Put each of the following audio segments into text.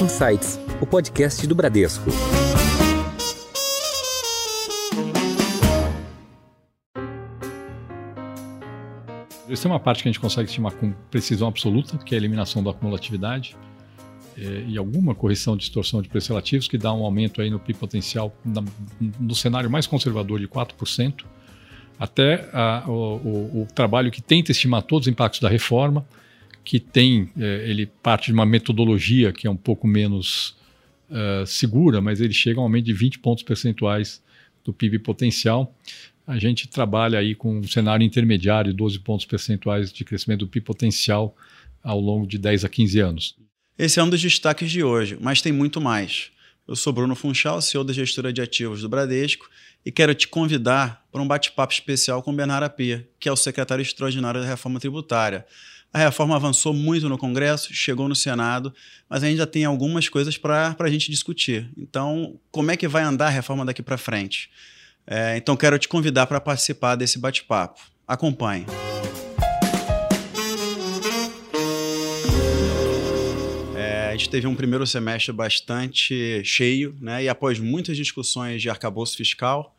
Insights, o podcast do Bradesco. Isso é uma parte que a gente consegue estimar com precisão absoluta, que é a eliminação da acumulatividade é, e alguma correção de distorção de preços relativos, que dá um aumento aí no PIB potencial na, no cenário mais conservador de 4%, até a, o, o, o, trabalho que tenta estimar todos os impactos da reforma, que tem, é, ele parte de uma metodologia que é um pouco menos uh, segura, mas ele chega a um aumento de 20 pontos percentuais do PIB potencial a gente trabalha aí com um cenário intermediário, 12 pontos percentuais de crescimento do PIB potencial ao longo de 10 a 15 anos. Esse é um dos destaques de hoje, mas tem muito mais. Eu sou Bruno Funchal, CEO da gestora de ativos do Bradesco, e quero te convidar para um bate-papo especial com Bernardo Apia, que é o secretário extraordinário da reforma tributária. A reforma avançou muito no Congresso, chegou no Senado, mas ainda tem algumas coisas para a gente discutir. Então, como é que vai andar a reforma daqui para frente? É, então quero te convidar para participar desse bate-papo. Acompanhe. É, a gente teve um primeiro semestre bastante cheio, né? E após muitas discussões de arcabouço fiscal,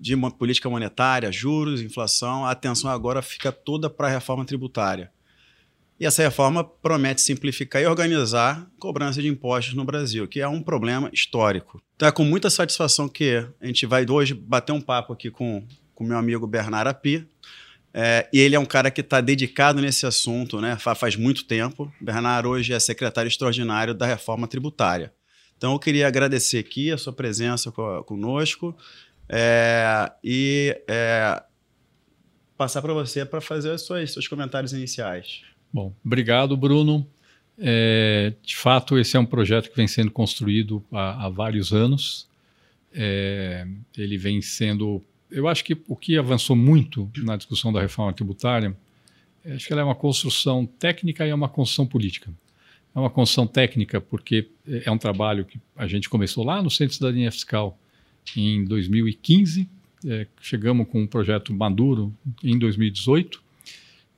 de política monetária, juros, inflação, a atenção agora fica toda para a reforma tributária. E essa reforma promete simplificar e organizar cobrança de impostos no Brasil, que é um problema histórico. Então é com muita satisfação que a gente vai hoje bater um papo aqui com o meu amigo Bernardo Api. É, e ele é um cara que está dedicado nesse assunto né, faz muito tempo. Bernardo hoje é secretário extraordinário da reforma tributária. Então eu queria agradecer aqui a sua presença conosco é, e é, passar para você para fazer os seus, seus comentários iniciais. Bom, obrigado, Bruno. É, de fato, esse é um projeto que vem sendo construído há, há vários anos. É, ele vem sendo. Eu acho que o que avançou muito na discussão da reforma tributária, acho que ela é uma construção técnica e é uma construção política. É uma construção técnica porque é um trabalho que a gente começou lá no Centro de Cidadania Fiscal em 2015. É, chegamos com um projeto maduro em 2018.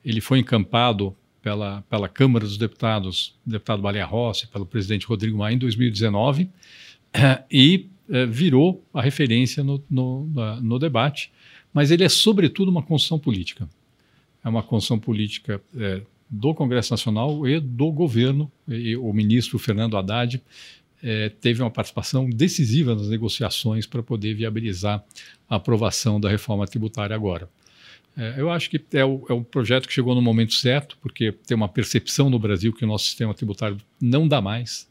Ele foi encampado pela, pela Câmara dos Deputados, deputado Baleia Rossi, pelo presidente Rodrigo Maia em 2019, e eh, virou a referência no, no, no, debate. Mas ele é, sobretudo, uma construção política. É uma construção política eh, do Congresso Nacional e do governo. E o ministro Fernando Haddad eh, teve uma participação decisiva nas negociações para poder viabilizar a aprovação da reforma tributária agora. É, eu acho que é, o, é um projeto que chegou no momento certo, porque tem uma percepção no Brasil que o nosso sistema tributário não dá mais,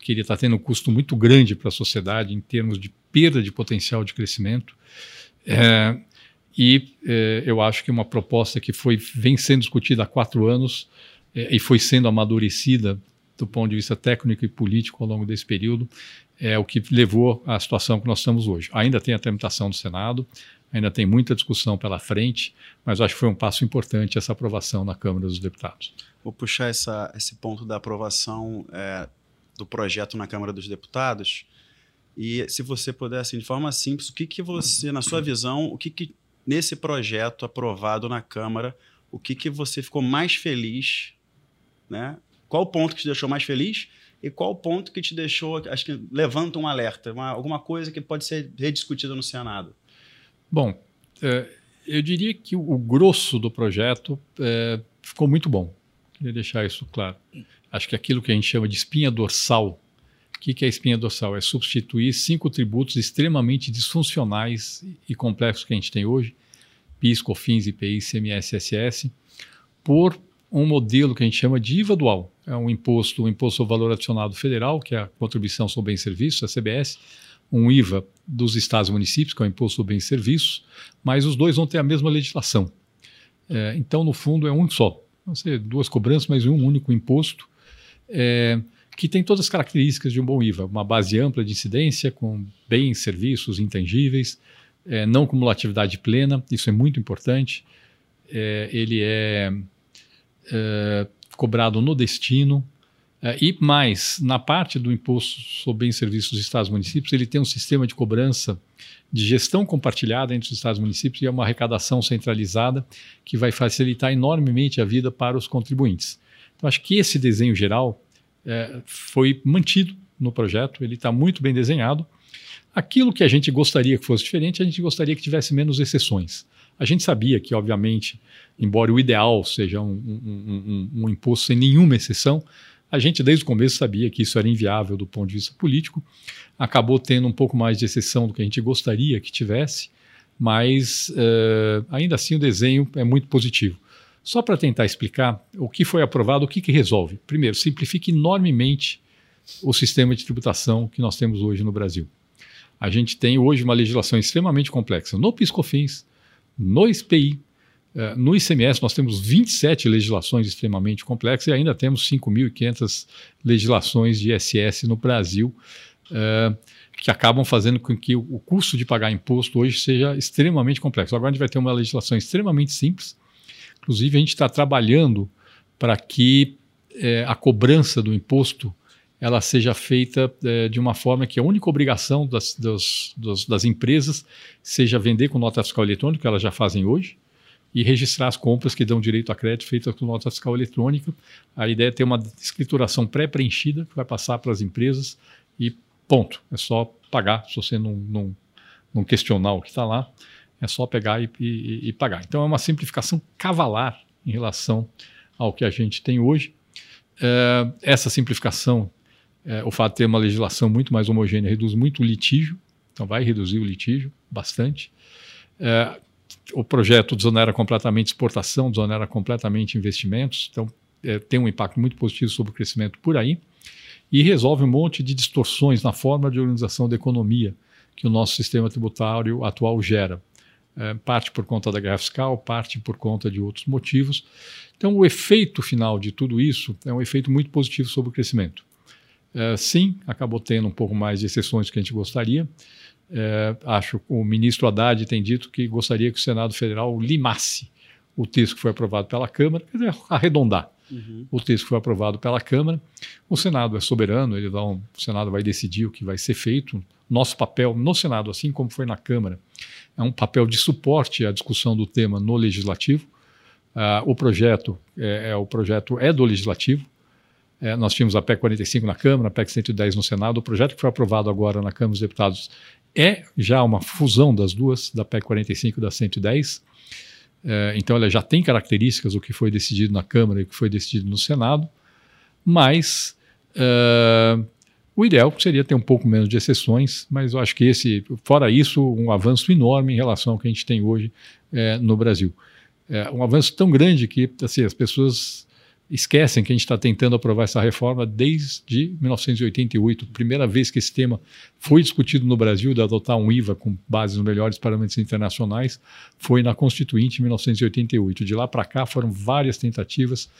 que ele está tendo um custo muito grande para a sociedade em termos de perda de potencial de crescimento. É, e é, eu acho que uma proposta que foi, vem sendo discutida há quatro anos é, e foi sendo amadurecida do ponto de vista técnico e político ao longo desse período, é o que levou à situação que nós estamos hoje. Ainda tem a tramitação do Senado, ainda tem muita discussão pela frente, mas acho que foi um passo importante essa aprovação na Câmara dos Deputados. Vou puxar essa, esse ponto da aprovação é, do projeto na Câmara dos Deputados. E se você puder, assim, de forma simples, o que, que você, na sua visão, o que, que nesse projeto aprovado na Câmara, o que, que você ficou mais feliz, né? Qual o ponto que te deixou mais feliz e qual o ponto que te deixou, acho que levanta um alerta, uma, alguma coisa que pode ser rediscutida no Senado? Bom, é, eu diria que o, grosso do projeto é, ficou muito bom. Queria deixar isso claro. Acho que aquilo que a gente chama de espinha dorsal. O que, é espinha dorsal? É substituir cinco tributos extremamente disfuncionais e complexos que a gente tem hoje, PIS, COFINS, IPI, ICMS, SS, por um modelo que a gente chama de IVA dual. É um imposto, um imposto sobre valor adicionado federal, que é a contribuição sobre bens e serviços, a CBS, um IVA dos estados e municípios, que é o Imposto sobre Bens e Serviços, mas os dois vão ter a mesma legislação. É, então, no fundo, é um só. Vão ser duas cobranças, mas um único imposto, é, que tem todas as características de um bom IVA. Uma base ampla de incidência, com bens, serviços, intangíveis, é, não cumulatividade plena, isso é muito importante. É, ele é, é cobrado no destino, e mais, na parte do imposto sobre bens e serviços dos estados e municípios, ele tem um sistema de cobrança de gestão compartilhada entre os estados e municípios e é uma arrecadação centralizada que vai facilitar enormemente a vida para os contribuintes. Então, acho que esse desenho geral é, foi mantido no projeto, ele está muito bem desenhado. Aquilo que a gente gostaria que fosse diferente, a gente gostaria que tivesse menos exceções. A gente sabia que, obviamente, embora o ideal seja um, um, um, um imposto sem nenhuma exceção, a gente desde o começo sabia que isso era inviável do ponto de vista político. Acabou tendo um pouco mais de exceção do que a gente gostaria que tivesse, mas uh, ainda assim o desenho é muito positivo. Só para tentar explicar o que foi aprovado, o que, que resolve. Primeiro, simplifica enormemente o sistema de tributação que nós temos hoje no Brasil. A gente tem hoje uma legislação extremamente complexa no PiscoFins, no SPI, no ICMS nós temos 27 legislações extremamente complexas e ainda temos 5.500 legislações de ISS no Brasil, uh, que acabam fazendo com que o custo de pagar imposto hoje seja extremamente complexo. Agora a gente vai ter uma legislação extremamente simples, inclusive a gente está trabalhando para que uh, a cobrança do imposto ela seja feita de uma forma que a única obrigação das, das, das empresas seja vender com nota fiscal eletrônica, que elas já fazem hoje, e registrar as compras que dão direito a crédito feitas com nota fiscal eletrônica. A ideia é ter uma escrituração pré-preenchida que vai passar para as empresas e ponto. É só pagar, se você não, não, não questionar o que está lá, é só pegar e, e, e, pagar. Então é uma simplificação cavalar em relação ao que a gente tem hoje. É, essa simplificação, é, o fato de ter uma legislação muito mais homogênea, reduz muito o litígio, então vai reduzir o litígio bastante. É, o projeto desonera completamente exportação, desonera completamente investimentos, então é, tem um impacto muito positivo sobre o crescimento por aí e resolve um monte de distorções na forma de organização da economia que o nosso sistema tributário atual gera. É, parte por conta da guerra fiscal, parte por conta de outros motivos. Então, o efeito final de tudo isso é um efeito muito positivo sobre o crescimento. É, sim, acabou tendo um pouco mais de exceções que a gente gostaria, é, acho que o ministro Haddad tem dito que gostaria que o Senado Federal limasse o texto que foi aprovado pela Câmara, quer dizer, arredondar uhum. o texto que foi aprovado pela Câmara. O Senado é soberano, ele dá um, o Senado vai decidir o que vai ser feito. Nosso papel no Senado, assim como foi na Câmara, é um papel de suporte à discussão do tema no Legislativo. Uh, o projeto é, é, o projeto é do Legislativo. É, nós tínhamos a PEC 45 na Câmara, a PEC 110 no Senado. O projeto que foi aprovado agora na Câmara dos Deputados é já uma fusão das duas, da PEC 45 e da 110. É, então, ela já tem características, o que foi decidido na Câmara e o que foi decidido no Senado, mas é, o ideal seria ter um pouco menos de exceções, mas eu acho que esse, fora isso, um avanço enorme em relação ao que a gente tem hoje é, no Brasil. É um avanço tão grande que assim, as pessoas esquecem que a gente está tentando aprovar essa reforma desde 1988, primeira vez que esse tema foi discutido no Brasil, de adotar um IVA com base nos melhores parâmetros internacionais, foi na Constituinte em 1988. De lá para cá foram várias tentativas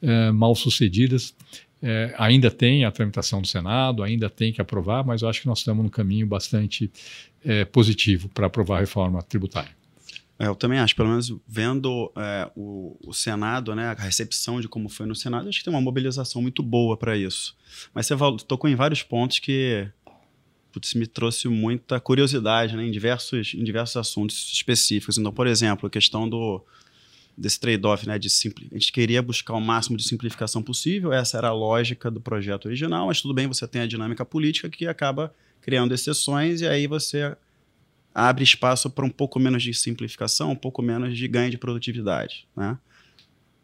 eh, mal sucedidas. Eh, ainda tem a tramitação do Senado, ainda tem que aprovar, mas eu acho que nós estamos num caminho bastante eh, positivo para aprovar a reforma tributária. É, eu também acho, pelo menos vendo é, o, o, Senado, né, a recepção de como foi no Senado, acho que tem uma mobilização muito boa para isso. Mas você tocou em vários pontos que putz, me trouxe muita curiosidade né, em, diversos, em diversos assuntos específicos. Então, por exemplo, a questão do, desse trade-off, né, de simples. A gente queria buscar o máximo de simplificação possível, essa era a lógica do projeto original, mas tudo bem, você tem a dinâmica política que acaba criando exceções e aí você abre espaço para um pouco menos de simplificação, um pouco menos de ganho de produtividade. Né?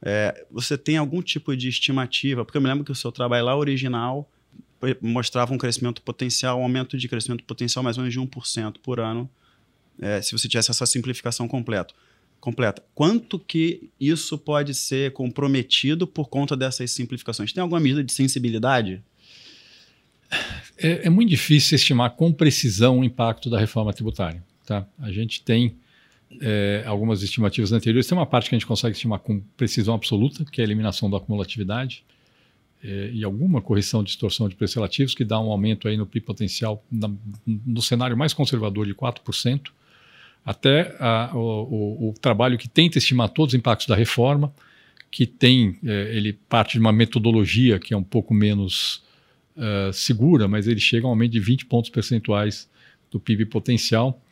É, você tem algum tipo de estimativa? Porque eu me lembro que o seu trabalho lá original mostrava um crescimento potencial, um aumento de crescimento potencial mais ou menos de 1% por ano, é, se você tivesse essa simplificação completa. completa. Quanto que isso pode ser comprometido por conta dessas simplificações? Tem alguma medida de sensibilidade? É, é, muito difícil estimar com precisão o impacto da reforma tributária. Tá? A gente tem é, algumas estimativas anteriores. Tem uma parte que a gente consegue estimar com precisão absoluta, que é a eliminação da acumulatividade, é, e alguma correção de distorção de preços relativos, que dá um aumento aí no PIB potencial na, no cenário mais conservador de 4%, até a, o, o, o, trabalho que tenta estimar todos os impactos da reforma, que tem, é, ele parte de uma metodologia que é um pouco menos uh, segura, mas ele chega a um aumento de 20 pontos percentuais do PIB potencial.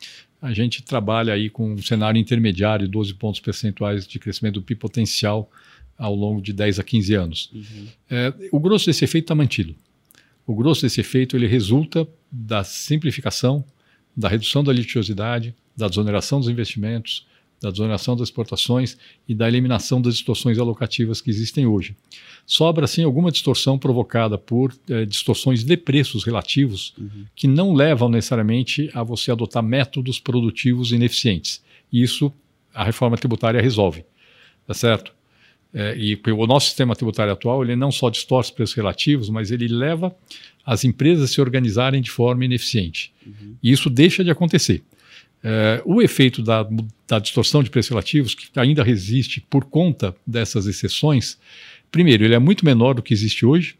A gente trabalha aí com um cenário intermediário, 12 pontos percentuais de crescimento do PIB potencial ao longo de 10 a 15 anos. Uhum. É, o grosso desse efeito está mantido. O grosso desse efeito ele resulta da simplificação, da redução da litigiosidade, da desoneração dos investimentos, da desoneração das exportações e da eliminação das distorções alocativas que existem hoje. Sobra, sim, alguma distorção provocada por eh, distorções de preços relativos uhum. que não levam necessariamente a você adotar métodos produtivos ineficientes. Isso a reforma tributária resolve, tá certo? É, e o nosso sistema tributário atual ele não só distorce preços relativos, mas ele leva as empresas a se organizarem de forma ineficiente. Uhum. E isso deixa de acontecer. É, o efeito da, da, distorção de preços relativos, que ainda resiste por conta dessas exceções, primeiro, ele é muito menor do que existe hoje.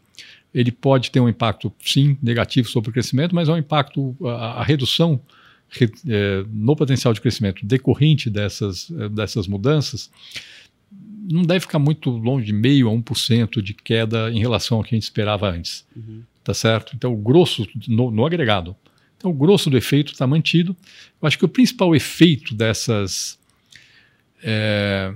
Ele pode ter um impacto, sim, negativo sobre o crescimento, mas é um impacto, a, a redução re, é, no potencial de crescimento decorrente dessas, é, dessas mudanças não deve ficar muito longe de meio a 1% de queda em relação ao que a gente esperava antes. Uhum. Tá certo? Então, o grosso no, no agregado. Então, o grosso do efeito está mantido. Eu acho que o principal efeito dessas. É,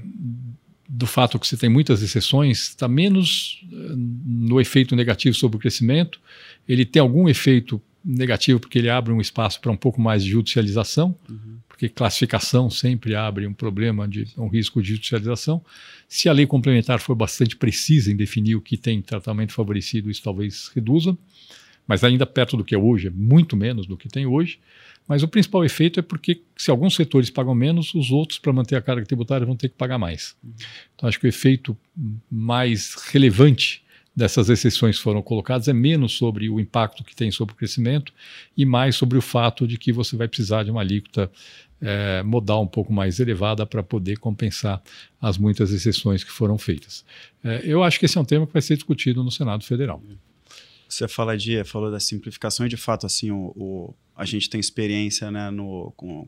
do fato que você tem muitas exceções, está menos eh, no efeito negativo sobre o crescimento. Ele tem algum efeito negativo porque ele abre um espaço para um pouco mais de judicialização. Uhum porque classificação sempre abre um problema de um risco de judicialização. Se a lei complementar for bastante precisa em definir o que tem tratamento favorecido, isso talvez reduza, mas ainda perto do que é hoje, é muito menos do que tem hoje. Mas o principal efeito é porque se alguns setores pagam menos, os outros, para manter a carga tributária, vão ter que pagar mais. Então, acho que o efeito mais relevante dessas exceções foram colocadas é menos sobre o impacto que tem sobre o crescimento e mais sobre o fato de que você vai precisar de uma alíquota é, modal um pouco mais elevada para poder compensar as muitas exceções que foram feitas. É, eu acho que esse é um tema que vai ser discutido no Senado Federal. Você fala de, falou da simplificação e de fato assim o, o a gente tem experiência né, no, com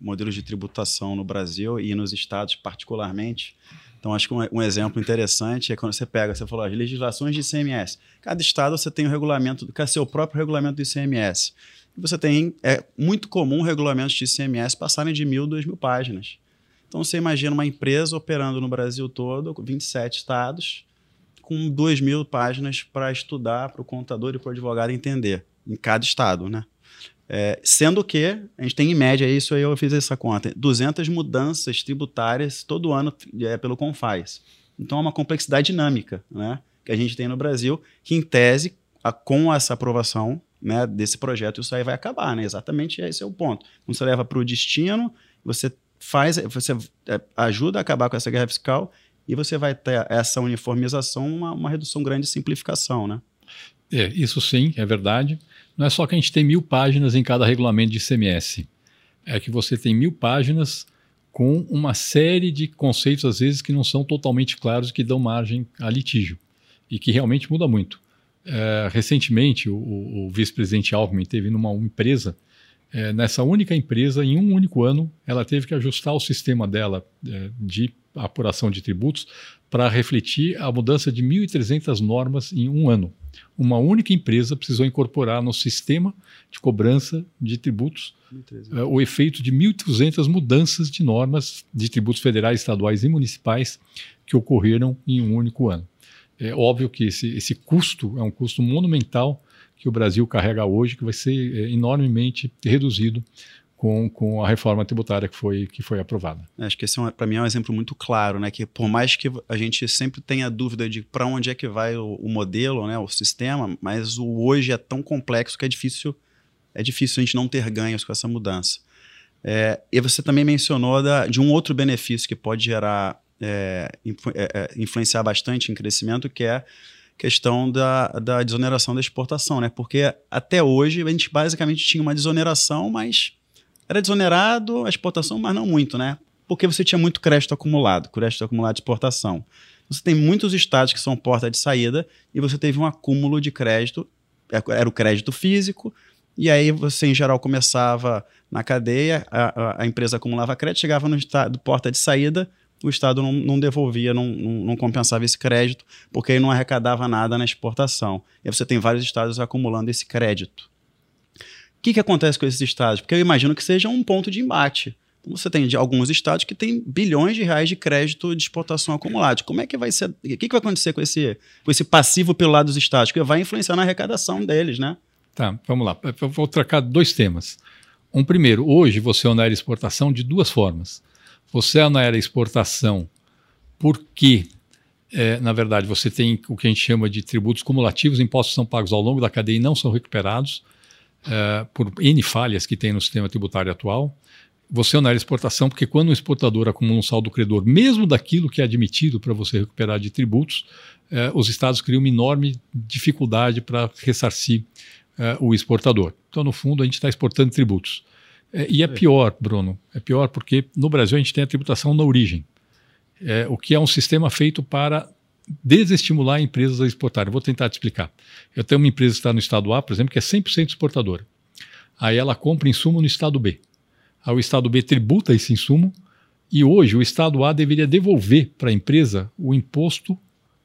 modelos de tributação no Brasil e nos estados particularmente. Então, acho que um, um, exemplo interessante é quando você pega, você falou, as legislações de ICMS. Cada estado você tem o um regulamento, quer seu próprio regulamento do ICMS você tem, é muito comum regulamentos de ICMS passarem de mil, duas mil páginas. Então você imagina uma empresa operando no Brasil todo, 27 estados, com duas mil páginas para estudar, para o contador e para o advogado entender, em cada estado, né? É, sendo que a gente tem em média isso aí, eu fiz essa conta, 200 mudanças tributárias todo ano é, pelo Confaz. Então é uma complexidade dinâmica né, que a gente tem no Brasil, que em tese, a, com essa aprovação né, desse projeto, isso aí vai acabar, né? Exatamente esse é o ponto. Quando você leva para o destino, você faz, você é, ajuda a acabar com essa guerra fiscal e você vai ter essa uniformização, uma, uma redução grande de simplificação, né? É, isso sim, é verdade. Não é só que a gente tem mil páginas em cada regulamento de ICMS. É que você tem mil páginas com uma série de conceitos, às vezes, que não são totalmente claros que dão margem a litígio. E que realmente muda muito. É, recentemente, o, o vice-presidente Alckmin teve numa empresa, é, nessa única empresa, em um único ano, ela teve que ajustar o sistema dela é, de apuração de tributos para refletir a mudança de 1.300 normas em um ano. Uma única empresa precisou incorporar no sistema de cobrança de tributos é, o efeito de 1.200 mudanças de normas de tributos federais, estaduais e municipais que ocorreram em um único ano. É óbvio que esse, esse custo é um custo monumental que o Brasil carrega hoje, que vai ser é, enormemente reduzido com, com a reforma tributária que foi, que foi aprovada. Acho que esse, é para mim, é um exemplo muito claro, né? Que por mais que a gente sempre tenha dúvida de para onde é que vai o, o, modelo, né, o sistema, mas o hoje é tão complexo que é difícil, é difícil a gente não ter ganhos com essa mudança. É, e você também mencionou da, de um outro benefício que pode gerar é, influ é, é, influenciar bastante em crescimento, que é questão da, da desoneração da exportação, né? Porque até hoje a gente basicamente tinha uma desoneração, mas era desonerado a exportação, mas não muito, né? Porque você tinha muito crédito acumulado, crédito acumulado de exportação. Você tem muitos estados que são porta de saída e você teve um acúmulo de crédito, era o crédito físico, e aí você, em geral, começava na cadeia, a, a, a empresa acumulava crédito, chegava no estado porta de saída, o Estado não, não devolvia, não, não, compensava esse crédito, porque aí não arrecadava nada na exportação. E você tem vários estados acumulando esse crédito. O que, que acontece com esses estados? Porque eu imagino que seja um ponto de embate. Então, você tem alguns estados que têm bilhões de reais de crédito de exportação acumulados. Como é que vai ser? O que, que vai acontecer com esse, com esse passivo pelo lado dos estados? Que vai influenciar na arrecadação deles, né? Tá, vamos lá. Eu vou trocar dois temas. Um primeiro, hoje você onera exportação de duas formas. Você onera exportação porque, é, na verdade, você tem o que a gente chama de tributos cumulativos, impostos são pagos ao longo da cadeia e não são recuperados é, por N falhas que tem no sistema tributário atual. Você onera exportação porque quando um exportador acumula um saldo credor, mesmo daquilo que é admitido para você recuperar de tributos, é, os estados criam uma enorme dificuldade para ressarcir é, o exportador. Então, no fundo, a gente está exportando tributos. É, e é pior, Bruno, é pior porque no Brasil a gente tem a tributação na origem, é, o que é um sistema feito para desestimular empresas a exportarem. Vou tentar te explicar. Eu tenho uma empresa que está no estado A, por exemplo, que é 100% exportadora. Aí ela compra insumo no estado B. Aí o estado B tributa esse insumo e hoje o estado A deveria devolver para a empresa o imposto,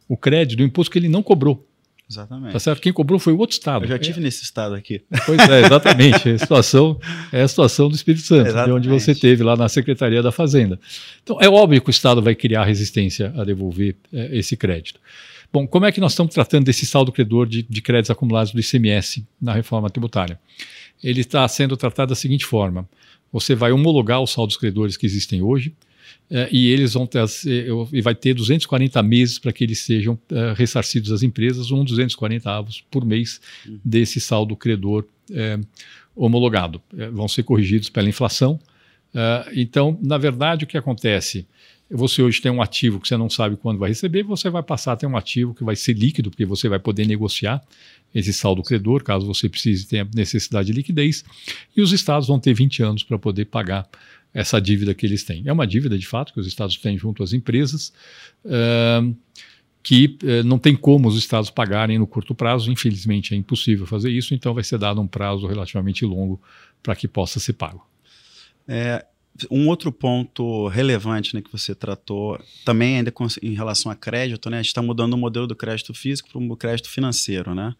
o crédito, o imposto que ele não cobrou. Exatamente. Tá certo? Quem cobrou foi o outro estado. Eu já tive é. nesse estado aqui. Pois é, exatamente. É a situação, é a situação do Espírito Santo, de onde você teve lá na Secretaria da Fazenda. Então, é óbvio que o Estado vai criar resistência a devolver é, esse crédito. Bom, como é que nós estamos tratando desse saldo credor de, de créditos acumulados do ICMS na reforma tributária? Ele está sendo tratado da seguinte forma: você vai homologar os saldos credores que existem hoje, é, e eles vão ter, e vai ter 240 meses para que eles sejam é, ressarcidos às empresas, um 240 avos por mês uhum. desse saldo credor é, homologado. É, vão ser corrigidos pela inflação. É, então, na verdade, o que acontece? Você hoje tem um ativo que você não sabe quando vai receber, você vai passar a ter um ativo que vai ser líquido, porque você vai poder negociar esse saldo credor, caso você precise ter necessidade de liquidez, e os estados vão ter 20 anos para poder pagar essa dívida que eles têm. É uma dívida, de fato, que os estados têm junto às empresas, uh, que uh, não tem como os estados pagarem no curto prazo, infelizmente é impossível fazer isso, então vai ser dado um prazo relativamente longo para que possa ser pago. É, um outro ponto relevante né, que você tratou, também ainda com, em relação a crédito, né, a gente está mudando o modelo do crédito físico para o crédito financeiro, né?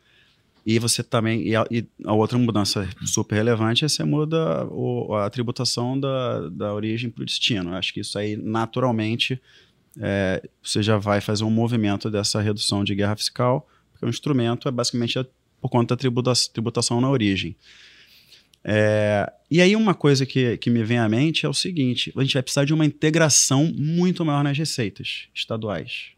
E você também. E a, e a, outra mudança super relevante é você muda o, a tributação da, da origem para o destino. acho que isso aí, naturalmente, é, você já vai fazer um movimento dessa redução de guerra fiscal, porque o instrumento é basicamente por conta da tributa, tributação na origem. É, e aí, uma coisa que, que me vem à mente é o seguinte: a gente vai precisar de uma integração muito maior nas receitas estaduais.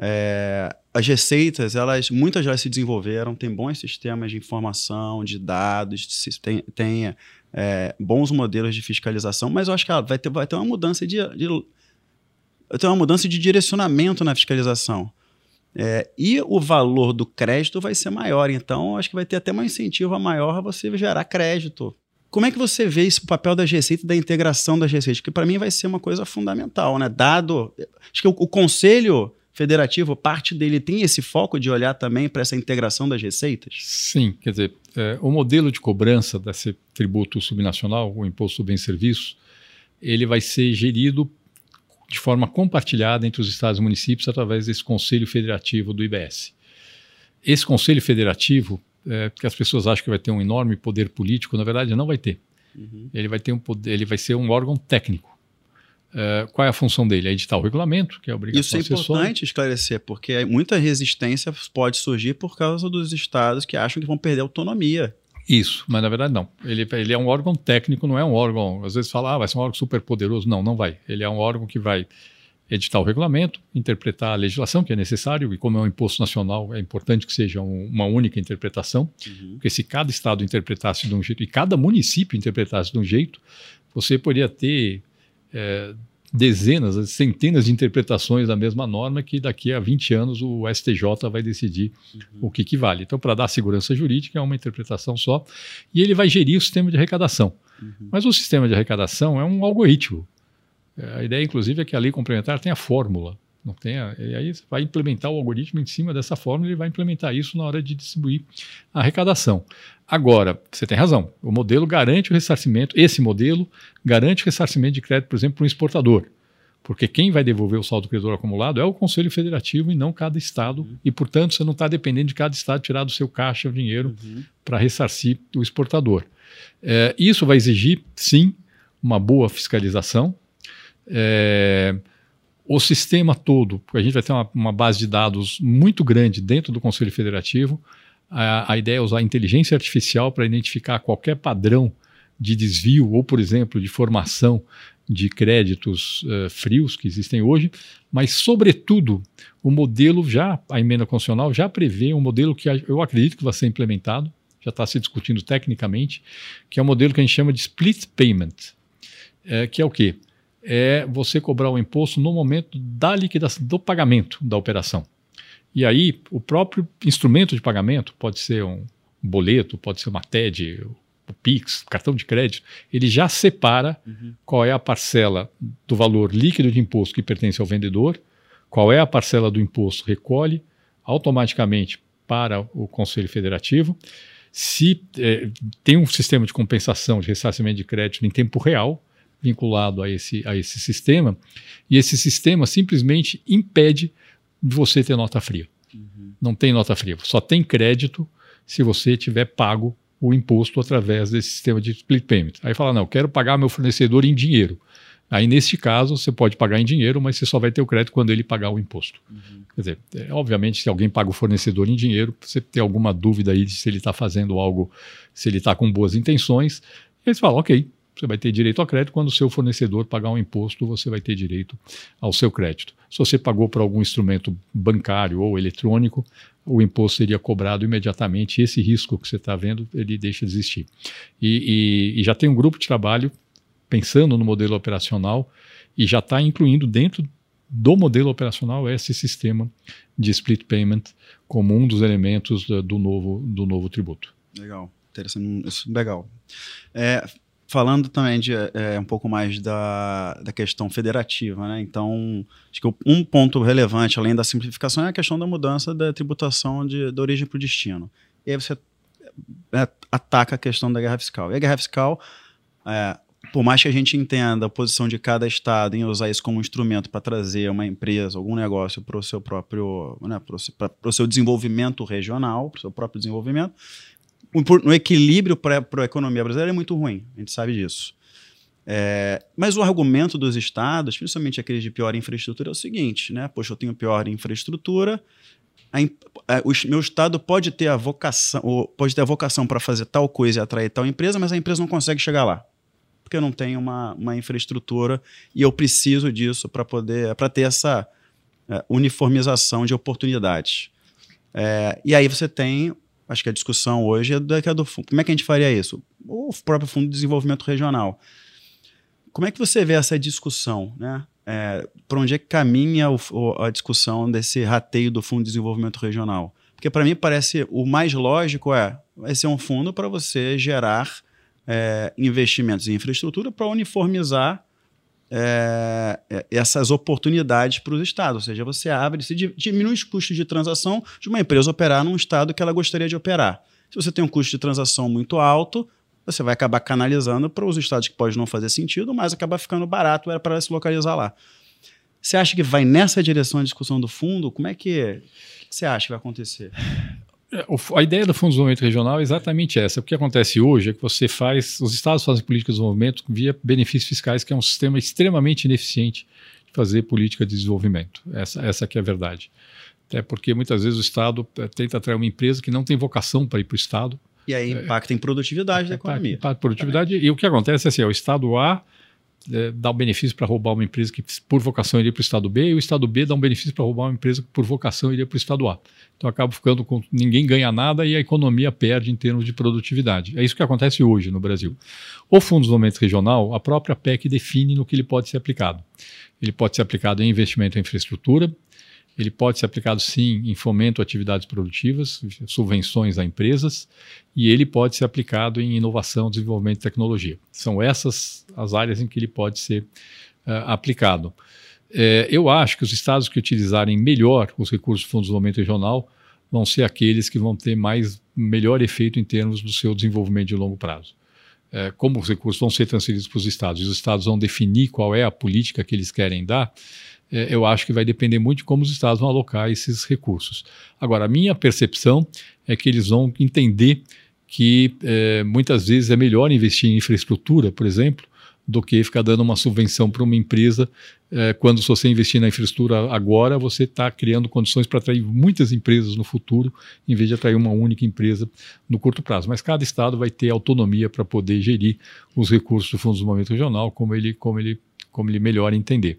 É, as receitas, elas, muitas já se desenvolveram, tem bons sistemas de informação, de dados, tem, tem é, bons modelos de fiscalização, mas eu acho que ah, vai, ter, vai ter uma mudança de, de ter uma mudança de direcionamento na fiscalização. É, e o valor do crédito vai ser maior, então acho que vai ter até um incentivo maior a você gerar crédito. Como é que você vê esse papel das receitas da integração das receitas? Que para mim vai ser uma coisa fundamental, né? Dado, acho que o, o conselho federativo, parte dele tem esse foco de olhar também para essa integração das receitas? Sim, quer dizer, é, o modelo de cobrança desse tributo subnacional, o imposto bem serviço, ele vai ser gerido de forma compartilhada entre os estados e municípios através desse conselho federativo do IBS. Esse conselho federativo, é, que as pessoas acham que vai ter um enorme poder político, na verdade não vai ter. Uhum. Ele vai ter um poder, ele vai ser um órgão técnico. Uh, qual é a função dele? É editar o regulamento, que é obrigação Isso é importante esclarecer, porque muita resistência pode surgir por causa dos estados que acham que vão perder autonomia. Isso, mas na verdade não. Ele, ele é um órgão técnico, não é um órgão. Às vezes fala, ah, vai ser um órgão super poderoso. Não, não vai. Ele é um órgão que vai editar o regulamento, interpretar a legislação que é necessário, e como é um imposto nacional, é importante que seja um, uma única interpretação, uhum. porque se cada estado interpretasse de um jeito e cada município interpretasse de um jeito, você poderia ter é, dezenas, centenas de interpretações da mesma norma que daqui a 20 anos o STJ vai decidir uhum. o que, que vale. Então, para dar segurança jurídica, é uma interpretação só, e ele vai gerir o sistema de arrecadação. Uhum. Mas o sistema de arrecadação é um algoritmo. É, a ideia, inclusive, é que a lei complementar tenha fórmula. Não tenha, e aí você vai implementar o algoritmo em cima dessa fórmula e vai implementar isso na hora de distribuir a arrecadação. Agora, você tem razão, o modelo garante o ressarcimento, esse modelo garante o ressarcimento de crédito, por exemplo, para um exportador. Porque quem vai devolver o saldo credor acumulado é o Conselho Federativo e não cada Estado. Uhum. E, portanto, você não está dependendo de cada Estado tirar do seu caixa o dinheiro uhum. para ressarcir o exportador. É, isso vai exigir, sim, uma boa fiscalização. É, o sistema todo, a gente vai ter uma, uma, base de dados muito grande dentro do Conselho Federativo. A, a ideia é usar inteligência artificial para identificar qualquer padrão de desvio ou, por exemplo, de formação de créditos uh, frios que existem hoje, mas, sobretudo, o modelo já, a emenda constitucional já prevê um modelo que eu acredito que vai ser implementado, já está se discutindo tecnicamente, que é um modelo que a gente chama de split payment, é, que é o quê? É você cobrar o imposto no momento da liquidação, do pagamento da operação. E aí, o próprio instrumento de pagamento, pode ser um boleto, pode ser uma TED, o Pix, cartão de crédito, ele já separa uhum. qual é a parcela do valor líquido de imposto que pertence ao vendedor, qual é a parcela do imposto recolhe automaticamente para o Conselho Federativo. Se é, tem um sistema de compensação de ressarcimento de crédito em tempo real, vinculado a esse, a esse sistema, e esse sistema simplesmente impede de você ter nota fria. Uhum. Não tem nota fria, só tem crédito se você tiver pago o imposto através desse sistema de split payment. Aí fala, não, eu quero pagar meu fornecedor em dinheiro. Aí, neste caso, você pode pagar em dinheiro, mas você só vai ter o crédito quando ele pagar o imposto. Uhum. Quer dizer, é, obviamente, se alguém paga o fornecedor em dinheiro, você tem alguma dúvida aí de se ele está fazendo algo, se ele está com boas intenções, eles falam, ok, você vai ter direito ao crédito. Quando o seu fornecedor pagar um imposto, você vai ter direito ao seu crédito. Se você pagou por algum instrumento bancário ou eletrônico, o imposto seria cobrado imediatamente. Esse risco que você está vendo, ele deixa de existir. E, e, e já tem um grupo de trabalho pensando no modelo operacional e já está incluindo dentro do modelo operacional esse sistema de split payment como um dos elementos do, do novo, do novo tributo. Legal, interessante, isso, legal. É, falando também de é, um pouco mais da, da questão federativa, né? Então, acho que um ponto relevante, além da simplificação, é a questão da mudança da tributação de, da origem para o destino. E aí você é, ataca a questão da guerra fiscal. E a guerra fiscal, é, por mais que a gente entenda a posição de cada estado em usar isso como instrumento para trazer uma empresa, algum negócio para o seu próprio, né, para o seu desenvolvimento regional, para o seu próprio desenvolvimento, no equilíbrio para a economia brasileira é muito ruim, a gente sabe disso. É, mas o argumento dos estados, principalmente aqueles de pior infraestrutura, é o seguinte, né? Poxa, eu tenho pior infraestrutura, a, a, o meu estado pode ter a vocação, pode ter a vocação para fazer tal coisa e atrair tal empresa, mas a empresa não consegue chegar lá. Porque eu não tenho uma, uma infraestrutura e eu preciso disso para poder para ter essa é, uniformização de oportunidades. É, e aí você tem acho que a discussão hoje é da, é do fundo. Como é que a gente faria isso? O próprio Fundo de Desenvolvimento Regional. Como é que você vê essa discussão? Né? É, para onde é que caminha o, a discussão desse rateio do Fundo de Desenvolvimento Regional? Porque para mim parece o mais lógico é vai ser um fundo para você gerar é, investimentos em infraestrutura para uniformizar é, essas oportunidades para os estados. Ou seja, você abre, se diminui os custos de transação de uma empresa operar num estado que ela gostaria de operar. Se você tem um custo de transação muito alto, você vai acabar canalizando para os estados que pode não fazer sentido, mas acaba ficando barato para se localizar lá. Você acha que vai nessa direção a discussão do fundo? Como é que, que você acha que vai acontecer? É, a ideia do Fundo de Desenvolvimento Regional é exatamente essa. O que acontece hoje é que você faz, os estados fazem política de desenvolvimento via benefícios fiscais, que é um sistema extremamente ineficiente de fazer política de desenvolvimento. Essa, essa que é a verdade. Até porque muitas vezes o Estado é, tenta atrair uma empresa que não tem vocação para ir para o Estado. E aí é, impacta em produtividade é, da economia. Impacta em produtividade. E o que acontece é assim, é o Estado A é, dá um benefício para roubar uma empresa que por vocação iria para o Estado B, e o Estado B dá um benefício para roubar uma empresa que por vocação iria para o Estado A. Então acaba ficando com ninguém ganha nada e a economia perde em termos de produtividade. É isso que acontece hoje no Brasil. O Fundo de Desenvolvimento Regional, a própria PEC define no que ele pode ser aplicado. Ele pode ser aplicado em investimento em infraestrutura, ele pode ser aplicado sim em fomento a atividades produtivas, subvenções a empresas, e ele pode ser aplicado em inovação, desenvolvimento e tecnologia. São essas as áreas em que ele pode ser uh, aplicado. É, eu acho que os estados que utilizarem melhor os recursos do Fundo de Desenvolvimento Regional vão ser aqueles que vão ter mais melhor efeito em termos do seu desenvolvimento de longo prazo. É, como os recursos vão ser transferidos para os estados e os estados vão definir qual é a política que eles querem dar, eu acho que vai depender muito de como os estados vão alocar esses recursos. Agora, a minha percepção é que eles vão entender que é, muitas vezes é melhor investir em infraestrutura, por exemplo, do que ficar dando uma subvenção para uma empresa. É, quando você investir na infraestrutura agora, você está criando condições para atrair muitas empresas no futuro, em vez de atrair uma única empresa no curto prazo. Mas cada estado vai ter autonomia para poder gerir os recursos do Fundo de Desenvolvimento Regional como ele, como ele, como ele melhor entender.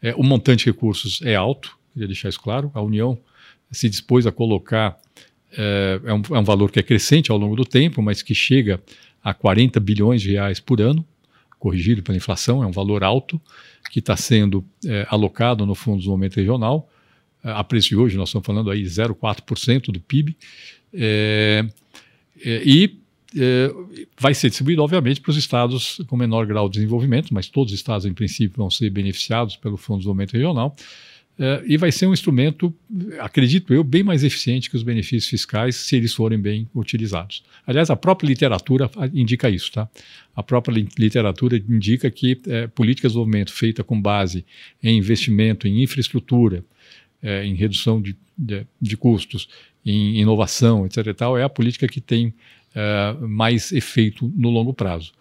É, o montante de recursos é alto, queria deixar isso claro. A União se dispôs a colocar é, é, um, é um valor que é crescente ao longo do tempo, mas que chega a 40 bilhões de reais por ano, corrigido pela inflação, é um valor alto que está sendo é, alocado no Fundo de Desenvolvimento Regional. É, a preço de hoje, nós estamos falando aí 0,4% do PIB. É, é, e é, vai ser distribuído, obviamente, para os estados com menor grau de desenvolvimento, mas todos os estados, em princípio, vão ser beneficiados pelo Fundo de Desenvolvimento Regional. Uh, e vai ser um instrumento, acredito eu, bem mais eficiente que os benefícios fiscais se eles forem bem utilizados. Aliás, a própria literatura indica isso, tá? A própria literatura indica que é, de desenvolvimento feita com base em investimento em infraestrutura, é, em redução de, de, de, custos, em inovação, etc. E tal, é a política que tem é, mais efeito no longo prazo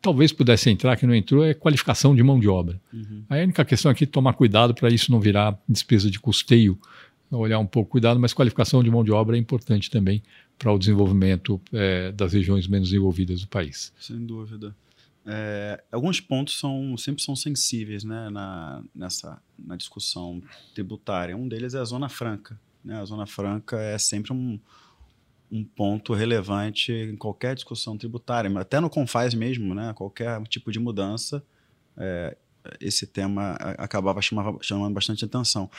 talvez pudesse entrar, que não entrou, é qualificação de mão de obra. Uhum. A única questão aqui é tomar cuidado para isso não virar despesa de custeio, olhar um pouco cuidado, mas qualificação de mão de obra é importante também para o desenvolvimento é, das regiões menos desenvolvidas do país. Sem dúvida. É, alguns pontos são sempre são sensíveis né, na, nessa, na discussão tributária. Um deles é a Zona Franca. Né? A Zona Franca é sempre um, um ponto relevante em qualquer discussão tributária, até no Confaz mesmo, né? qualquer tipo de mudança, é, esse tema acabava chamava, chamando bastante atenção.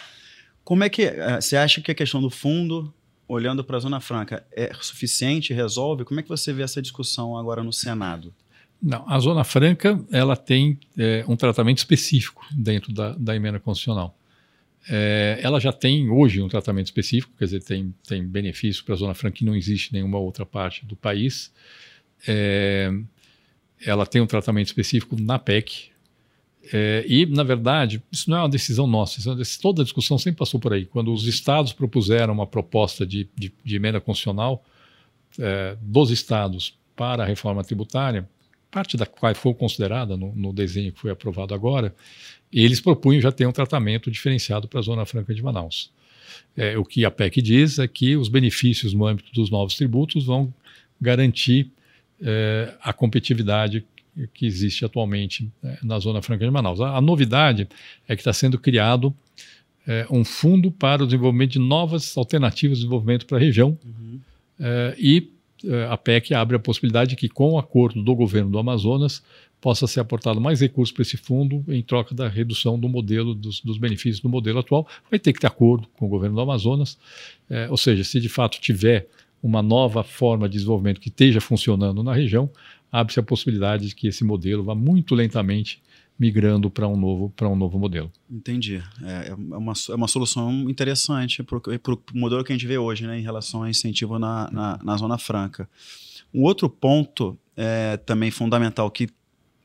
Como é que é, você acha que a questão do fundo, olhando para a Zona Franca, é suficiente, resolve? Como é que você vê essa discussão agora no Senado? Não, a Zona Franca ela tem é, um tratamento específico dentro da, da emenda constitucional. É, ela já tem hoje um tratamento específico, quer dizer, tem, tem benefício para a Zona Franca que não existe em nenhuma outra parte do país. É, ela tem um tratamento específico na PEC. É, e, na verdade, isso não é uma decisão nossa, é toda a discussão sempre passou por aí. Quando os estados propuseram uma proposta de, de, de emenda constitucional é, dos estados para a reforma tributária, parte da qual foi considerada no, no desenho que foi aprovado agora, eles propunham já ter um tratamento diferenciado para a Zona Franca de Manaus. É, o que a PEC diz é que os benefícios no âmbito dos novos tributos vão garantir é, a competitividade que existe atualmente é, na Zona Franca de Manaus. A, a novidade é que está sendo criado é, um fundo para o desenvolvimento de novas alternativas de desenvolvimento para a região uhum. É, e a PEC abre a possibilidade de que, com o acordo do governo do Amazonas, possa ser aportado mais recursos para esse fundo em troca da redução do modelo, dos, dos, benefícios do modelo atual. Vai ter que ter acordo com o governo do Amazonas, é, ou seja, se de fato tiver uma nova forma de desenvolvimento que esteja funcionando na região, abre-se a possibilidade de que esse modelo vá muito lentamente migrando para um novo para um novo modelo. Entendi. É, é, uma, é uma solução interessante para o modelo que a gente vê hoje, né, em relação a incentivo na, na, na Zona Franca. Um outro ponto é, também fundamental que,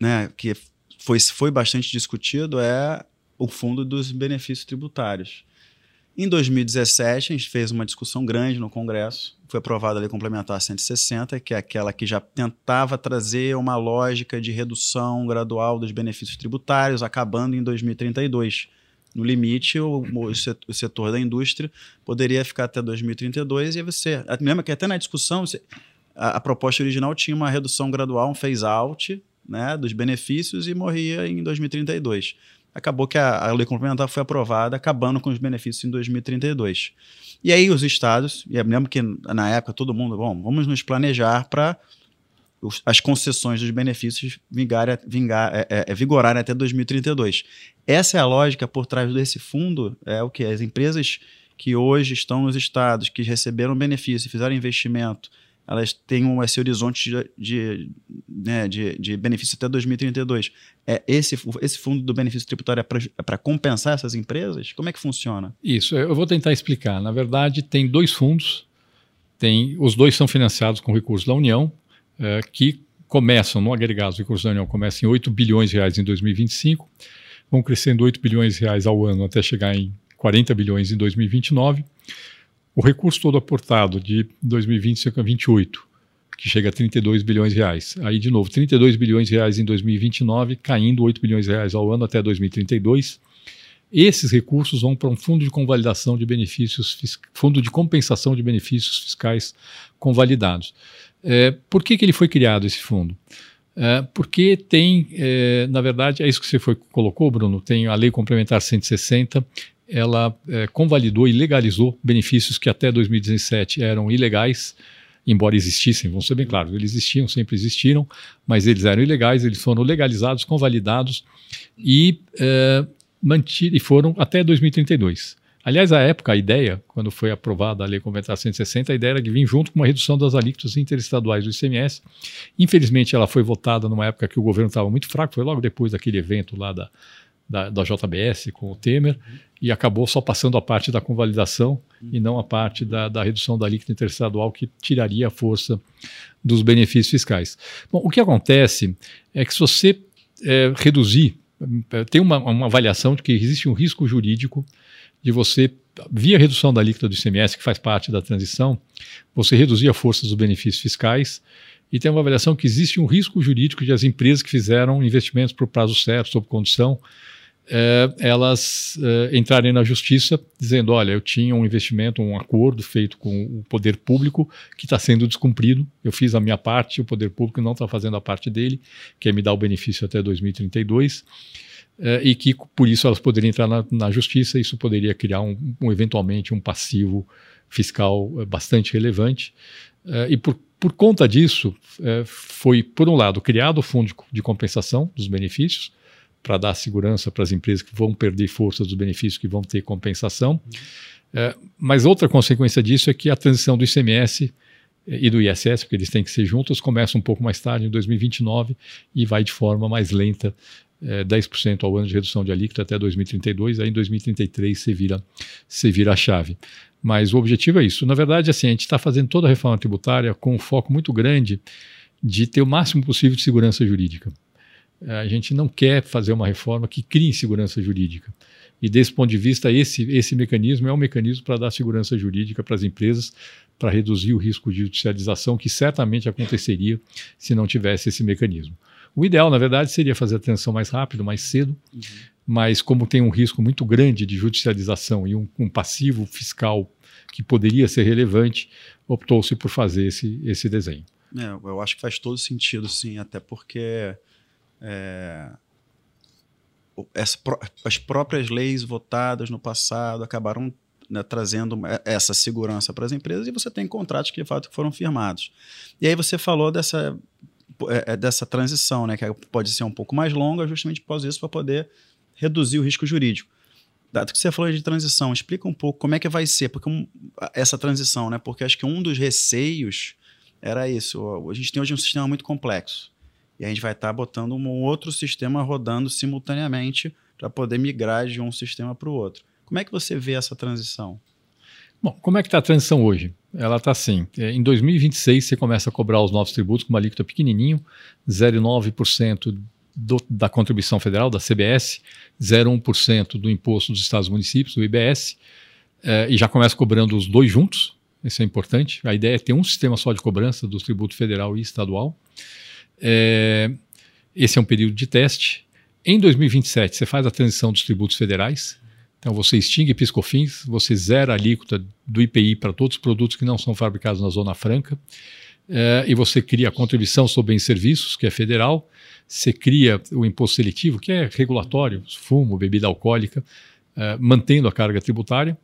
né, que foi, foi bastante discutido é o fundo dos benefícios tributários. Em 2017, a gente fez uma discussão grande no Congresso, foi aprovada a Lei Complementar 160, que é aquela que já tentava trazer uma lógica de redução gradual dos benefícios tributários, acabando em 2032. No limite, o, o setor da indústria poderia ficar até 2032 e você. Lembra que até na discussão, você, a, a, proposta original tinha uma redução gradual, um phase-out né, dos benefícios e morria em 2032 acabou que a, a lei complementar foi aprovada, acabando com os benefícios em 2032. E aí os estados, e eu lembro que na época todo mundo, bom, vamos nos planejar para as concessões dos benefícios vingar, vingar, é, é, é, vigorarem até 2032. Essa é a lógica por trás desse fundo, é o que as empresas que hoje estão nos estados, que receberam benefício e fizeram investimento elas tenham esse horizonte de, de, né, de, de, benefício até 2032. É esse, esse fundo do benefício tributário é para é compensar essas empresas? Como é que funciona? Isso, eu vou tentar explicar. Na verdade, tem dois fundos, tem, os dois são financiados com recursos da União, é, que começam, no agregado, os recursos da União começam em 8 bilhões de reais em 2025, vão crescendo 8 bilhões de reais ao ano até chegar em 40 bilhões em 2029 o recurso todo aportado de 2020 cerca de 28, que chega a 32 bilhões de reais. Aí, de novo, 32 bilhões de reais em 2029, caindo 8 bilhões de reais ao ano até 2032. Esses recursos vão para um fundo de convalidação de benefícios, fundo de compensação de benefícios fiscais convalidados. É, por que, que ele foi criado, esse fundo? É, porque tem, é, na verdade, é isso que você foi, colocou, Bruno, tem a Lei Complementar 160, ela é, convalidou e legalizou benefícios que até 2017 eram ilegais, embora existissem, vamos ser bem claros, eles existiam, sempre existiram, mas eles eram ilegais, eles foram legalizados, convalidados e é, mantido, e foram até 2032. Aliás, à época, a ideia, quando foi aprovada a Lei Complementar 160, a ideia era de vir junto com uma redução das alíquotas interestaduais do ICMS. Infelizmente, ela foi votada numa época que o governo estava muito fraco, foi logo depois daquele evento lá da, da, da JBS com o Temer, e acabou só passando a parte da convalidação e não a parte da, da redução da alíquota interestadual, que tiraria a força dos benefícios fiscais. Bom, o que acontece é que se você é, reduzir tem uma, uma avaliação de que existe um risco jurídico de você, via redução da alíquota do ICMS, que faz parte da transição, você reduzir a força dos benefícios fiscais e tem uma avaliação que existe um risco jurídico de as empresas que fizeram investimentos por prazo certo, sob condição, é, elas é, entrarem na justiça dizendo: olha, eu tinha um investimento, um acordo feito com o poder público que está sendo descumprido, eu fiz a minha parte, o poder público não está fazendo a parte dele, que é me dar o benefício até 2032. É, e que por isso elas poderiam entrar na, na justiça, isso poderia criar um, um, eventualmente um passivo fiscal é, bastante relevante. É, e por, por conta disso, foi, por um lado, criado o fundo de compensação dos benefícios, para dar segurança para as empresas que vão perder força dos benefícios que vão ter compensação. Uhum. É, mas outra consequência disso é que a transição do ICMS e do ISS, porque eles têm que ser juntos, começa um pouco mais tarde, em 2029, e vai de forma mais lenta, é, 10% ao ano de redução de alíquota até 2032, aí em 2033 você vira, você vira a chave. Mas o objetivo é isso. Na verdade, assim, a gente está fazendo toda a reforma tributária com um foco muito grande de ter o máximo possível de segurança jurídica. A gente não quer fazer uma reforma que crie insegurança jurídica. E desse ponto de vista, esse, esse mecanismo é um mecanismo para dar segurança jurídica para as empresas, para reduzir o risco de judicialização que certamente aconteceria se não tivesse esse mecanismo. O ideal, na verdade, seria fazer a transição mais rápido, mais cedo, uhum. mas como tem um risco muito grande de judicialização e um, um passivo fiscal que poderia ser relevante, optou-se por fazer esse, esse desenho. É, eu acho que faz todo sentido, sim, até porque é, as, as próprias leis votadas no passado acabaram né, trazendo essa segurança para as empresas e você tem contratos que de fato foram firmados. E aí você falou dessa, é, é, dessa transição, né, que pode ser um pouco mais longa, justamente por isso, para poder reduzir o risco jurídico. Dado que você falou de transição, explica um pouco como é que vai ser, porque um, essa transição, né? Porque acho que um dos receios era isso. A gente tem hoje um sistema muito complexo. E a gente vai estar tá botando um outro sistema rodando simultaneamente para poder migrar de um sistema para o outro. Como é que você vê essa transição? Bom, como é que está a transição hoje? Ela está assim. É, em 2026 você começa a cobrar os novos tributos com uma alíquota pequenininho, 0,9% da contribuição federal, da CBS, 0,1% do imposto dos estados e municípios, do IBS, é, e já começa cobrando os dois juntos, isso é importante. A ideia é ter um sistema só de cobrança do tributo federal e estadual. É, esse é um período de teste. Em 2027, você faz a transição dos tributos federais. Então, você extingue PiscoFins, você zera a alíquota do IPI para todos os produtos que não são fabricados na Zona Franca. É, e você cria a contribuição sobre bens e serviços, que é federal. Você cria o imposto seletivo, que é regulatório, fumo, bebida alcoólica, é, mantendo a carga tributária.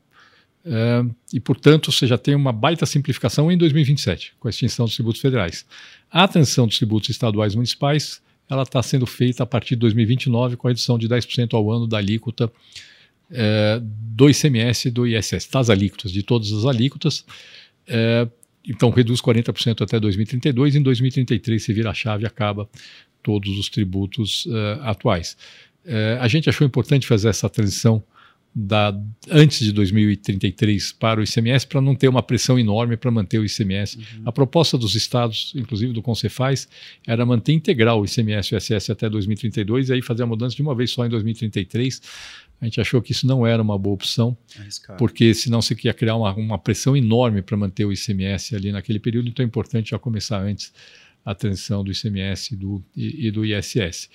Uh, e, portanto, você já tem uma baita simplificação em 2027, com a extinção dos tributos federais. A transição dos tributos estaduais e municipais ela está sendo feita a partir de 2029, com a redução de 10% ao ano da alíquota uh, do ICMS e do ISS, das alíquotas, de todas as alíquotas. Uh, então, reduz 40% até 2032, em 2033 se vira a chave e acaba todos os tributos atuais. a gente achou importante fazer essa transição da, antes de 2033 para o ICMS, para não ter uma pressão enorme para manter o ICMS. Uhum. A proposta dos estados, inclusive do Concefaz, era manter integral o ICMS e o ISS até 2032 e aí fazer a mudança de uma vez só em 2033. A gente achou que isso não era uma boa opção, Arriscado. porque senão você ia criar uma, uma pressão enorme para manter o ICMS ali naquele período, então é importante já começar antes a transição do ICMS do, e, e, do ISS.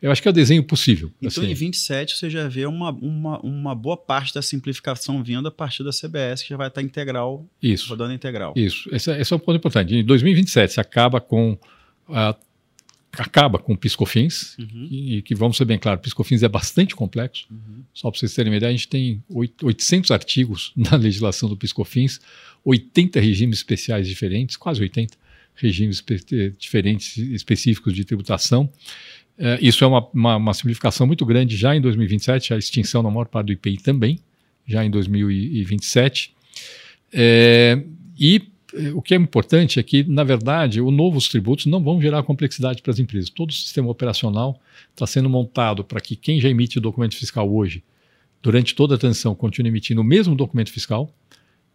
Eu acho que é o desenho possível. Então, assim. em 27, você já vê uma, uma, uma boa parte da simplificação vindo a partir da CBS, que já vai estar integral, Isso. rodando integral. Isso, esse, é, esse é um ponto importante. Em 2027, você acaba com a acaba com o Piscofins, uhum. e, e, que vamos ser bem claro, o Piscofins é bastante complexo. Uhum. Só para vocês terem uma ideia, a gente tem 800 artigos na legislação do Piscofins, 80 regimes especiais diferentes, quase 80 regimes espe diferentes específicos de tributação. É, isso é uma, uma, uma, simplificação muito grande já em 2027, a extinção na maior parte do IPI também, já em 2027. É, e é, o que é importante é que, na verdade, os novos tributos não vão gerar complexidade para as empresas. Todo o sistema operacional está sendo montado para que quem já emite o documento fiscal hoje, durante toda a transição, continue emitindo o mesmo documento fiscal.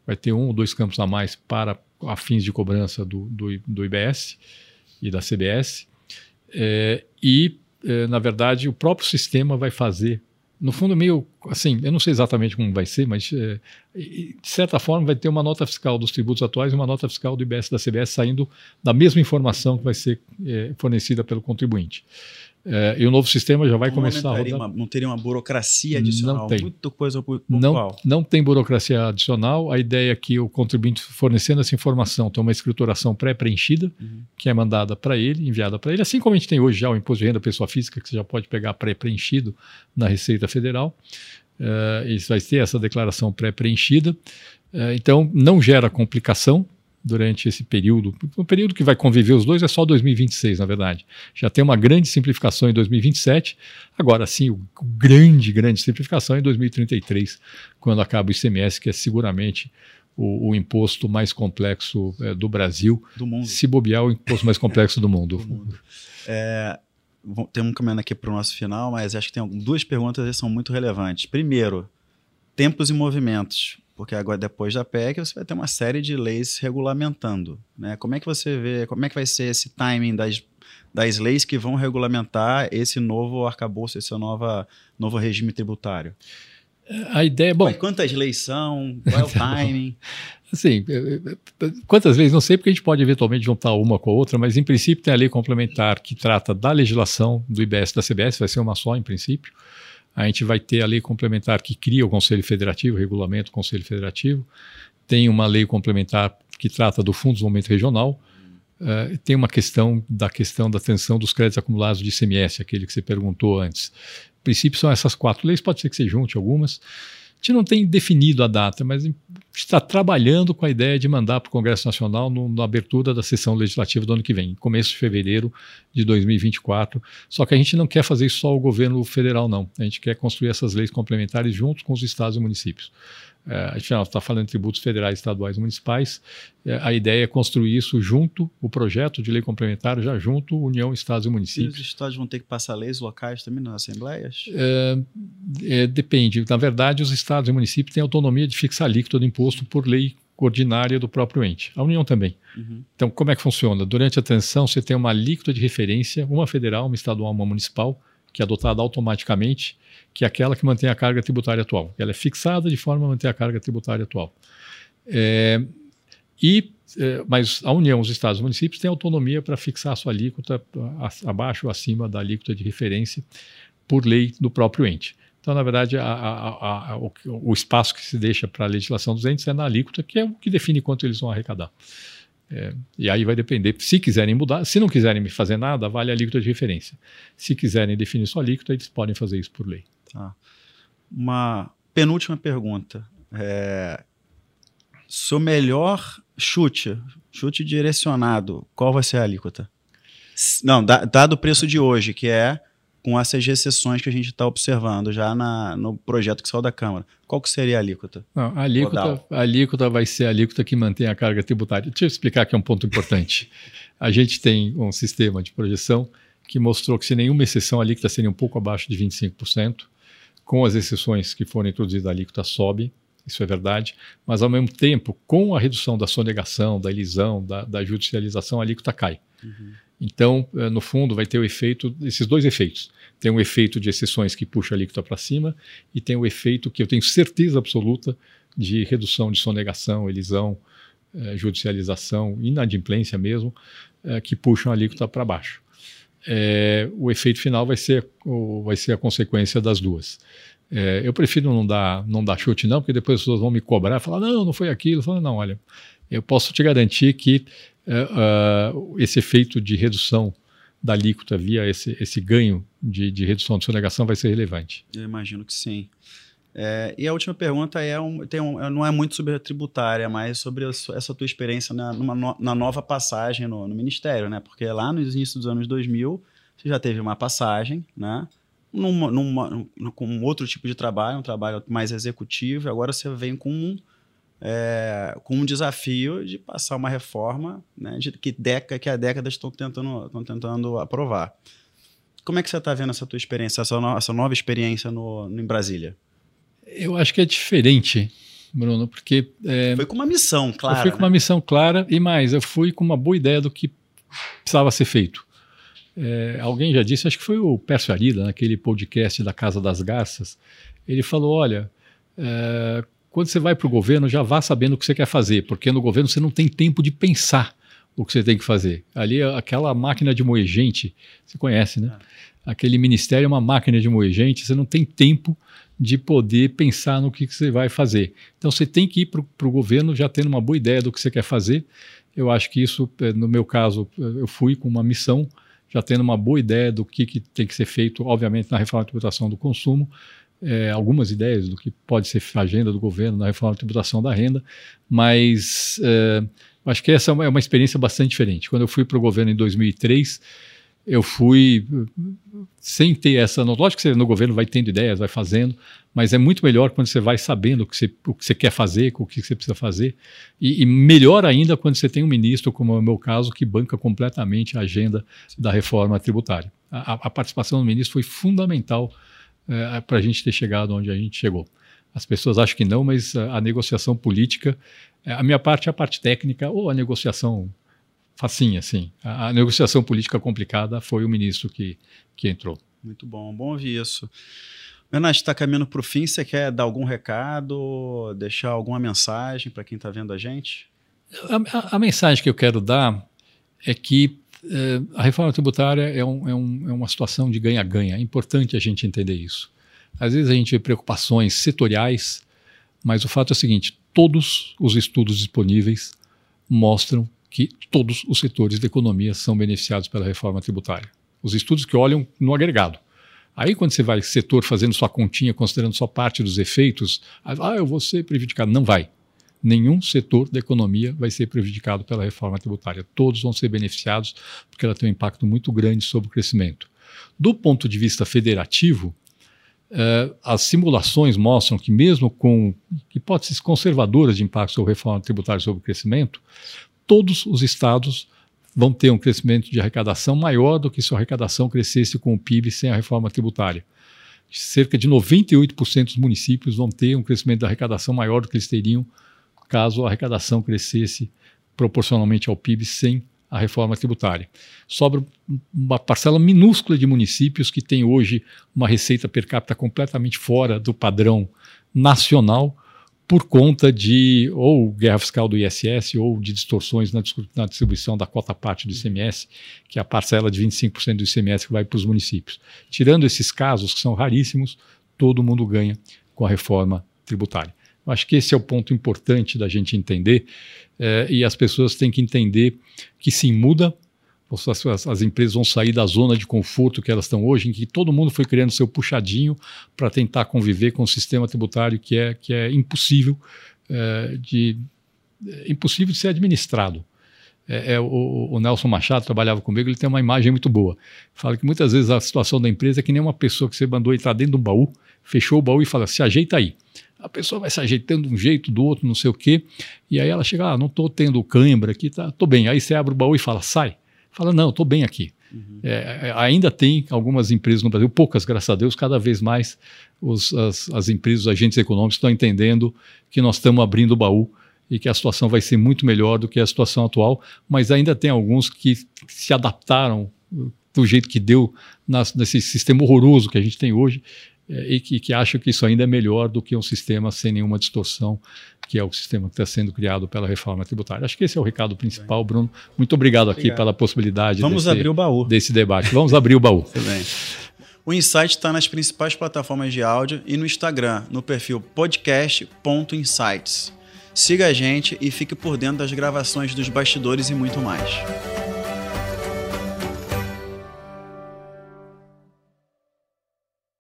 Vai ter um ou dois campos a mais para a fins de cobrança do, do, do IBS e da CBS. É, e, é, na verdade, o próprio sistema vai fazer, no fundo, meio assim, eu não sei exatamente como vai ser, mas é, de certa forma vai ter uma nota fiscal dos tributos atuais e uma nota fiscal do IBS e da CBS saindo da mesma informação que vai ser é, fornecida pelo contribuinte. É, e o novo sistema já vai não começar a rodar. Uma, não teria uma burocracia adicional? Não tem. Muita coisa Não, não tem burocracia adicional. A ideia é que o contribuinte fornecendo essa informação tem uma escrituração pré-preenchida, uhum. que é mandada para ele, enviada para ele, assim como a gente tem hoje já o imposto de renda pessoa física, que você já pode pegar pré-preenchido na Receita Federal. Uh, isso vai ter essa declaração pré-preenchida. Uh, então, não gera complicação durante esse período. O período que vai conviver os dois é só 2026, na verdade. Já tem uma grande simplificação em 2027. Agora sim, o grande, grande simplificação é em 2033, quando acaba o ICMS, que é seguramente o, o imposto mais complexo é, do Brasil. Do mundo. Se bobear, o imposto mais complexo do mundo. do mundo. É, tem um caminhando aqui para o nosso final, mas acho que tem duas perguntas que são muito relevantes. Primeiro, tempos e movimentos porque agora depois da PEC você vai ter uma série de leis regulamentando, né? Como é que você vê, como é que vai ser esse timing das, das leis que vão regulamentar esse novo arcabouço, esse nova, novo regime tributário? A ideia, bom... Quantas leis são? Qual é o timing? Assim, quantas vezes, não sei, porque a gente pode eventualmente juntar uma com a outra, mas em princípio tem a lei complementar que trata da legislação do IBS da CBS, vai ser uma só em princípio. A gente vai ter a lei complementar que cria o Conselho Federativo, regulamento do Conselho Federativo. Tem uma lei complementar que trata do Fundo de Desenvolvimento Regional. Uh, tem uma questão da questão da tensão dos créditos acumulados de ICMS, aquele que você perguntou antes. Em princípio, são essas quatro leis, pode ser que você junte algumas. Gente não tem definido a data, mas está trabalhando com a ideia de mandar para o Congresso Nacional no, na abertura da sessão legislativa do ano que vem, começo de fevereiro de 2024. Só que a gente não quer fazer só o governo federal, não. A gente quer construir essas leis complementares junto com os estados e municípios. É, a gente está falando de tributos federais, estaduais e municipais. É, a ideia é construir isso junto, o projeto de lei complementar já junto, União, Estados e municípios. E os estados vão ter que passar leis locais também nas assembleias? É, é, depende. Na verdade, os estados e municípios têm autonomia de fixar a alíquota do imposto por lei ordinária do próprio ente. A União também. Uhum. Então, como é que funciona? Durante a transição, você tem uma alíquota de referência, uma federal, uma estadual, uma municipal, que é adotada automaticamente que é aquela que mantém a carga tributária atual. Ela é fixada de forma a manter a carga tributária atual. É, e, é, mas a União, os estados e municípios têm autonomia para fixar a sua alíquota abaixo ou acima da alíquota de referência por lei do próprio ente. Então, na verdade, a, a, a, o, o, espaço que se deixa para a legislação dos entes é na alíquota, que é o que define quanto eles vão arrecadar. É, e aí vai depender. Se quiserem mudar, se não quiserem fazer nada, vale a alíquota de referência. Se quiserem definir sua alíquota, eles podem fazer isso por lei. Tá. Uma penúltima pergunta. É, seu melhor chute, chute direcionado, qual vai ser a alíquota? Não, dado o preço de hoje, que é com essas recessões que a gente está observando já na, no projeto que saiu da Câmara. Qual que seria a alíquota? Não, a, alíquota a alíquota vai ser a alíquota que mantém a carga tributária. Deixa eu explicar que é um ponto importante. a gente tem um sistema de projeção que mostrou que, se nenhuma exceção, a alíquota seria um pouco abaixo de 25% com as exceções que foram introduzidas, a alíquota sobe, isso é verdade, mas ao mesmo tempo, com a redução da sonegação, da elisão, da, da judicialização, a alíquota cai. Uhum. Então, eh, no fundo, vai ter o efeito, esses dois efeitos. Tem um efeito de exceções que puxa a alíquota para cima e tem o efeito que eu tenho certeza absoluta de redução de sonegação, elisão, eh, judicialização, inadimplência mesmo, eh, que puxam a alíquota para baixo. É, o efeito final vai ser, o, vai ser a consequência das duas. É, eu prefiro não dar, não dar chute, não, porque depois as pessoas vão me cobrar, falar, não, não foi aquilo. Falar, não, olha, eu posso te garantir que uh, esse efeito de redução da alíquota via esse, esse ganho de, de redução de sonegação vai ser relevante. Eu imagino que sim. É, e a última pergunta é um, tem um, não é muito sobre a tributária, mas sobre essa tua experiência na, numa, na nova passagem no, no, Ministério, né? Porque lá no início dos anos 2000, você já teve uma passagem, né? Numa, numa, num, com outro tipo de trabalho, um trabalho mais executivo, agora você vem com um, é, com um desafio de passar uma reforma né, de, que, década, que a década estão tentando, estão tentando aprovar. Como é que você está vendo essa tua experiência, essa, no, essa nova experiência no, no, em Brasília? Eu acho que é diferente, Bruno, porque... É, foi com uma missão clara. Eu fui com né? uma missão clara e mais, eu fui com uma boa ideia do que precisava ser feito. É, alguém já disse, acho que foi o Pércio Arida, naquele podcast da Casa das Garças, ele falou, olha, é, quando você vai para o governo, já vá sabendo o que você quer fazer, porque no governo você não tem tempo de pensar o que você tem que fazer. Ali, aquela máquina de moer gente, você conhece, né? É. Aquele ministério é uma máquina de moer gente, você não tem tempo de poder pensar no que, que você vai fazer. Então você tem que ir para o governo já tendo uma boa ideia do que você quer fazer. Eu acho que isso, eh, no meu caso, eh, eu fui com uma missão, já tendo uma boa ideia do que, que tem que ser feito, obviamente, na reforma da tributação do consumo, é, algumas ideias do que pode ser a agenda do governo na reforma da tributação da renda, mas é, acho que essa é uma experiência bastante diferente. Quando eu fui para o governo em 2003, eu fui sem ter essa. Lógico que você no governo vai tendo ideias, vai fazendo, mas é muito melhor quando você vai sabendo o que você, o que você quer fazer, o que você precisa fazer. E, e, melhor ainda quando você tem um ministro, como é o meu caso, que banca completamente a agenda da reforma tributária. A, a participação do ministro foi fundamental é, para a gente ter chegado onde a gente chegou. As pessoas acham que não, mas a, a negociação política, é, a minha parte é a parte técnica ou a negociação facinha, assim. A, a, negociação política complicada foi o ministro que, que entrou. Muito bom, bom ouvir isso. Menas, está caminhando para o fim, você quer dar algum recado, deixar alguma mensagem para quem está vendo a gente? A, a, mensagem que eu quero dar é que eh, a reforma tributária é, um, é, um, é uma situação de ganha-ganha. É importante a gente entender isso. Às vezes a gente vê preocupações setoriais, mas o fato é o seguinte: todos os estudos disponíveis mostram que todos os setores da economia são beneficiados pela reforma tributária. Os estudos que olham no agregado. Aí, quando você vai setor fazendo sua continha, considerando só parte dos efeitos, ah, eu vou ser prejudicado. Não vai. Nenhum setor da economia vai ser prejudicado pela reforma tributária. Todos vão ser beneficiados, porque ela tem um impacto muito grande sobre o crescimento. Do ponto de vista federativo, Uh, as simulações mostram que, mesmo com hipóteses conservadoras de impacto sobre reforma tributária sobre o crescimento, todos os estados vão ter um crescimento de arrecadação maior do que se a arrecadação crescesse com o PIB sem a reforma tributária. Cerca de 98% dos municípios vão ter um crescimento da arrecadação maior do que eles teriam caso a arrecadação crescesse proporcionalmente ao PIB sem a reforma tributária. Sobra uma parcela minúscula de municípios que tem hoje uma receita per capita completamente fora do padrão nacional, por conta de ou guerra fiscal do ISS ou de distorções na, na distribuição da cota parte do ICMS, que é a parcela de 25% do ICMS que vai para os municípios. Tirando esses casos, que são raríssimos, todo mundo ganha com a reforma tributária. Acho que esse é o ponto importante da gente entender, é, e as pessoas têm que entender que sim, muda, as, as, empresas vão sair da zona de conforto que elas estão hoje, em que todo mundo foi criando seu puxadinho para tentar conviver com um sistema tributário que é, que é impossível, é, de, é impossível de ser administrado. É, é, o, o, Nelson Machado trabalhava comigo, ele tem uma imagem muito boa. Fala que muitas vezes a situação da empresa é que nem uma pessoa que você mandou entrar dentro de um baú, fechou o baú e fala: se ajeita aí. A pessoa vai se ajeitando de um jeito, do outro, não sei o quê, e aí ela chega: ah, não estou tendo cãibra aqui, tá, estou bem. Aí você abre o baú e fala: sai. Fala, não, estou bem aqui. Uhum. É, ainda tem algumas empresas no Brasil, poucas, graças a Deus, cada vez mais os, as, as empresas, os agentes econômicos estão entendendo que nós estamos abrindo o baú e que a situação vai ser muito melhor do que a situação atual, mas ainda tem alguns que se adaptaram do jeito que deu nas, nesse sistema horroroso que a gente tem hoje é, e que, que acham que isso ainda é melhor do que um sistema sem nenhuma distorção, que é o sistema que está sendo criado pela reforma tributária. Acho que esse é o recado principal, Bruno. Muito obrigado, obrigado. aqui pela possibilidade Vamos desse, abrir o baú. desse debate. Vamos abrir o baú. O Insight está nas principais plataformas de áudio e no Instagram, no perfil podcast.insights. Siga a gente e fique por dentro das gravações dos bastidores e muito mais.